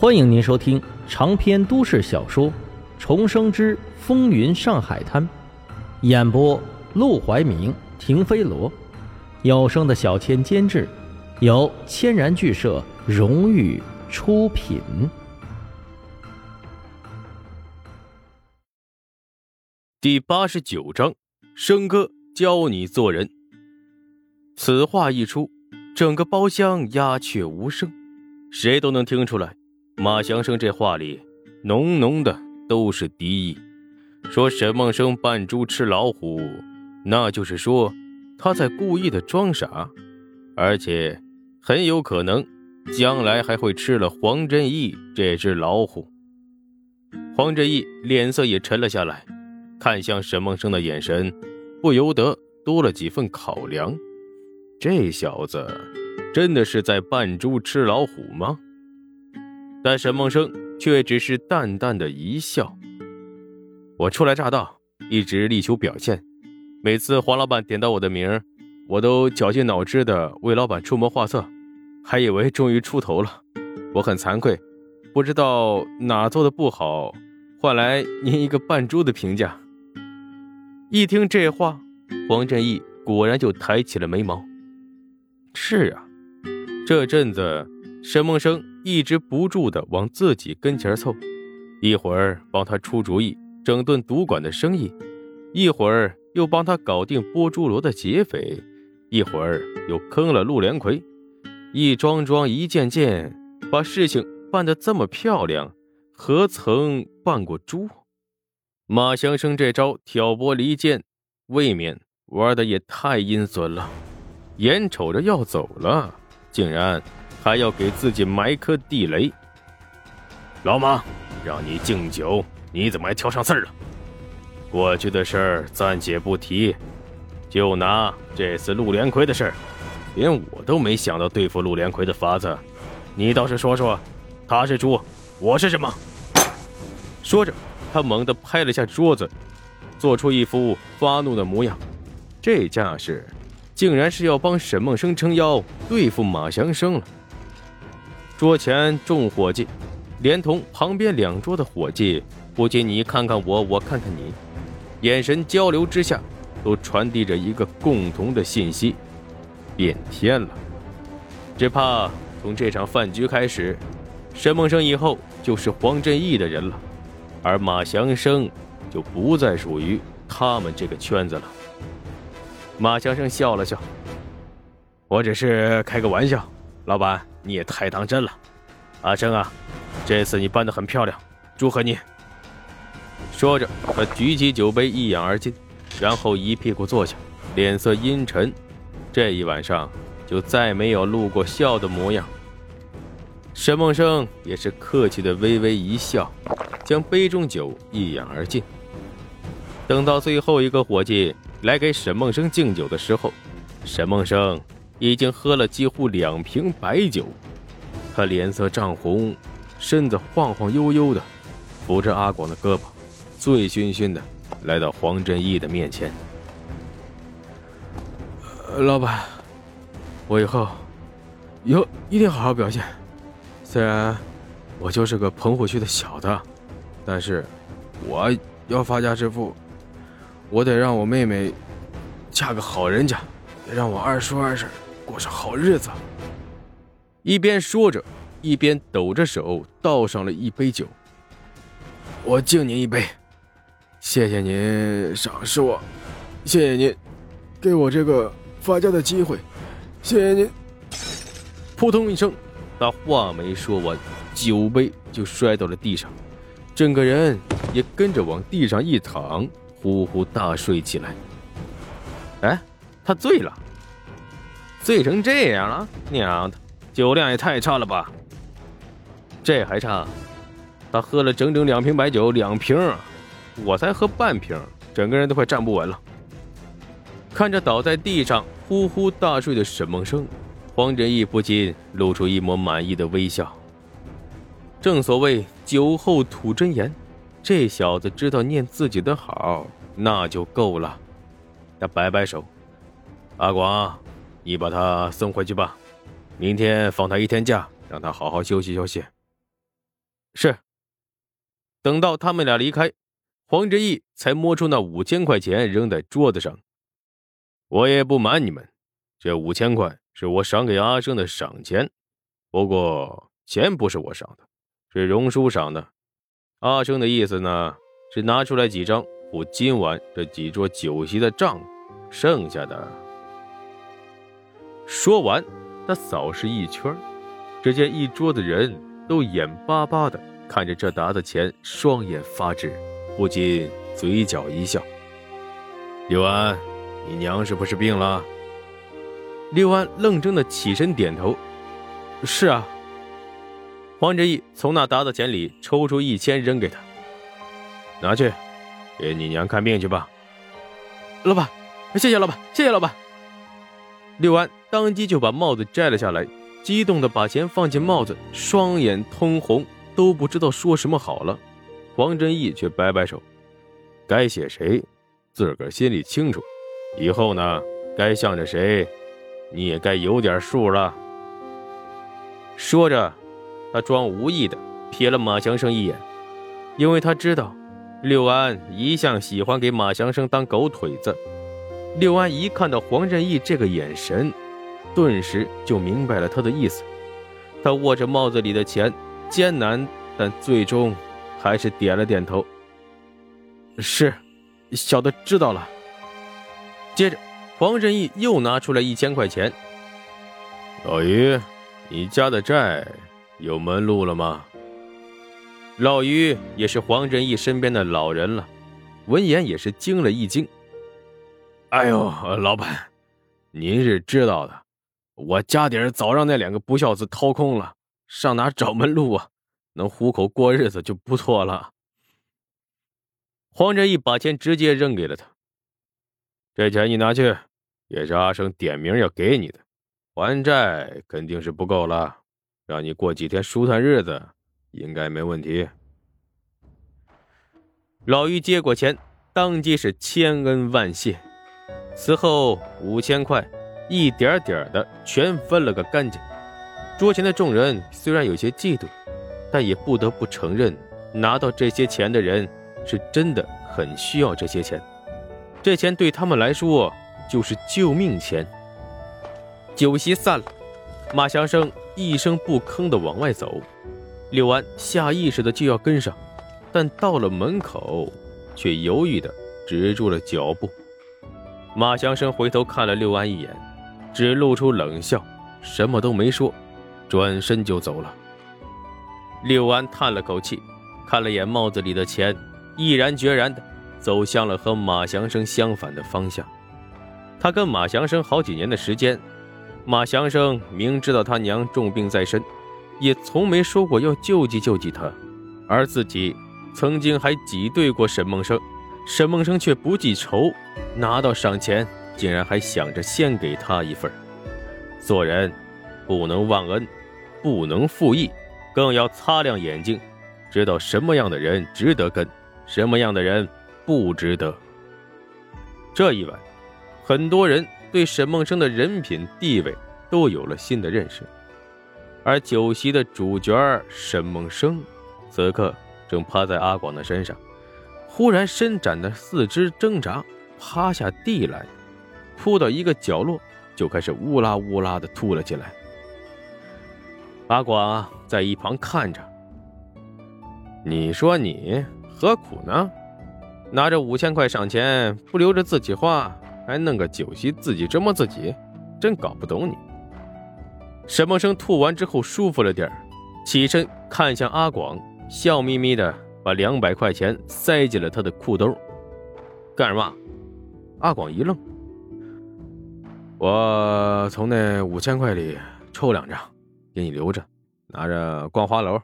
欢迎您收听长篇都市小说《重生之风云上海滩》，演播：陆怀明、停飞罗，有声的小千监制，由千然剧社荣誉出品。第八十九章，生哥教你做人。此话一出，整个包厢鸦雀无声，谁都能听出来。马祥生这话里，浓浓的都是敌意。说沈梦生扮猪吃老虎，那就是说他在故意的装傻，而且很有可能将来还会吃了黄振义这只老虎。黄振义脸色也沉了下来，看向沈梦生的眼神不由得多了几分考量。这小子真的是在扮猪吃老虎吗？但沈梦生却只是淡淡的一笑。我初来乍到，一直力求表现。每次黄老板点到我的名儿我都绞尽脑汁的为老板出谋划策，还以为终于出头了。我很惭愧，不知道哪做的不好，换来您一个扮猪的评价。一听这话，黄振义果然就抬起了眉毛。是啊，这阵子沈梦生。一直不住的往自己跟前凑，一会儿帮他出主意整顿赌馆的生意，一会儿又帮他搞定波珠罗的劫匪，一会儿又坑了陆连魁，一桩桩一件件，把事情办得这么漂亮，何曾扮过猪？马祥生这招挑拨离间，未免玩的也太阴损了，眼瞅着要走了，竟然。还要给自己埋颗地雷。老马，让你敬酒，你怎么还挑上刺儿了？过去的事儿暂且不提，就拿这次陆连魁的事儿，连我都没想到对付陆连魁的法子，你倒是说说，他是猪，我是什么？说着，他猛地拍了下桌子，做出一副发怒的模样，这架势，竟然是要帮沈梦生撑腰对付马祥生了。桌前众伙计，连同旁边两桌的伙计，不仅你看看我，我看看你，眼神交流之下，都传递着一个共同的信息：变天了。只怕从这场饭局开始，沈梦生以后就是黄振义的人了，而马祥生就不再属于他们这个圈子了。马祥生笑了笑：“我只是开个玩笑，老板。”你也太当真了，阿生啊，这次你办得很漂亮，祝贺你。说着，他举起酒杯一饮而尽，然后一屁股坐下，脸色阴沉。这一晚上就再没有露过笑的模样。沈梦生也是客气的微微一笑，将杯中酒一饮而尽。等到最后一个伙计来给沈梦生敬酒的时候，沈梦生。已经喝了几乎两瓶白酒，他脸色涨红，身子晃晃悠悠的，扶着阿广的胳膊，醉醺醺的来到黄振义的面前。老板，我以后以后一定好好表现。虽然我就是个棚户区的小的，但是我要发家致富，我得让我妹妹嫁个好人家，让我二叔二婶。过上好日子。一边说着，一边抖着手倒上了一杯酒。我敬您一杯，谢谢您赏识我，谢谢您给我这个发家的机会，谢谢您。扑通一声，他话没说完，酒杯就摔到了地上，整个人也跟着往地上一躺，呼呼大睡起来。哎，他醉了。醉成这样了，娘的，酒量也太差了吧！这还差，他喝了整整两瓶白酒，两瓶，我才喝半瓶，整个人都快站不稳了。看着倒在地上呼呼大睡的沈梦生，黄振义不禁露出一抹满意的微笑。正所谓酒后吐真言，这小子知道念自己的好，那就够了。他摆摆手，阿广。你把他送回去吧，明天放他一天假，让他好好休息休息。是。等到他们俩离开，黄志毅才摸出那五千块钱扔在桌子上。我也不瞒你们，这五千块是我赏给阿生的赏钱，不过钱不是我赏的，是荣叔赏的。阿生的意思呢，是拿出来几张付今晚这几桌酒席的账，剩下的。说完，他扫视一圈，只见一桌子人都眼巴巴的看着这沓子钱，双眼发直，不禁嘴角一笑。刘安，你娘是不是病了？刘安愣怔的起身点头：“是啊。”黄志义从那沓子钱里抽出一千，扔给他：“拿去，给你娘看病去吧。”老板，谢谢老板，谢谢老板。六安当即就把帽子摘了下来，激动的把钱放进帽子，双眼通红，都不知道说什么好了。黄振义却摆摆手：“该写谁，自个儿心里清楚。以后呢，该向着谁，你也该有点数了。”说着。他装无意的瞥了马祥生一眼，因为他知道六安一向喜欢给马祥生当狗腿子。六安一看到黄振义这个眼神，顿时就明白了他的意思。他握着帽子里的钱，艰难但最终还是点了点头：“是，小的知道了。”接着，黄振义又拿出来一千块钱：“老于，你家的债。”有门路了吗？老于也是黄振义身边的老人了，闻言也是惊了一惊。哎呦，老板，您是知道的，我家底儿早让那两个不孝子掏空了，上哪找门路啊？能糊口过日子就不错了。黄振义把钱直接扔给了他，这钱你拿去，也是阿生点名要给你的，还债肯定是不够了。让你过几天舒坦日子，应该没问题。老于接过钱，当即是千恩万谢。此后五千块，一点点的全分了个干净。桌前的众人虽然有些嫉妒，但也不得不承认，拿到这些钱的人是真的很需要这些钱。这钱对他们来说就是救命钱。酒席散了，马祥生。一声不吭的往外走，柳安下意识的就要跟上，但到了门口，却犹豫的止住了脚步。马祥生回头看了六安一眼，只露出冷笑，什么都没说，转身就走了。六安叹了口气，看了眼帽子里的钱，毅然决然的走向了和马祥生相反的方向。他跟马祥生好几年的时间。马祥生明知道他娘重病在身，也从没说过要救济救济他，而自己曾经还挤兑过沈梦生，沈梦生却不记仇，拿到赏钱竟然还想着先给他一份。做人不能忘恩，不能负义，更要擦亮眼睛，知道什么样的人值得跟，什么样的人不值得。这一晚，很多人。对沈梦生的人品地位都有了新的认识，而酒席的主角沈梦生，此刻正趴在阿广的身上，忽然伸展的四肢挣扎，趴下地来，扑到一个角落，就开始乌拉乌拉的吐了起来。阿广在一旁看着，你说你何苦呢？拿着五千块赏钱，不留着自己花。还弄个酒席自己折磨自己，真搞不懂你。沈梦生吐完之后舒服了点起身看向阿广，笑眯眯的把两百块钱塞进了他的裤兜。干什么？阿广一愣。我从那五千块里抽两张，给你留着，拿着逛花楼。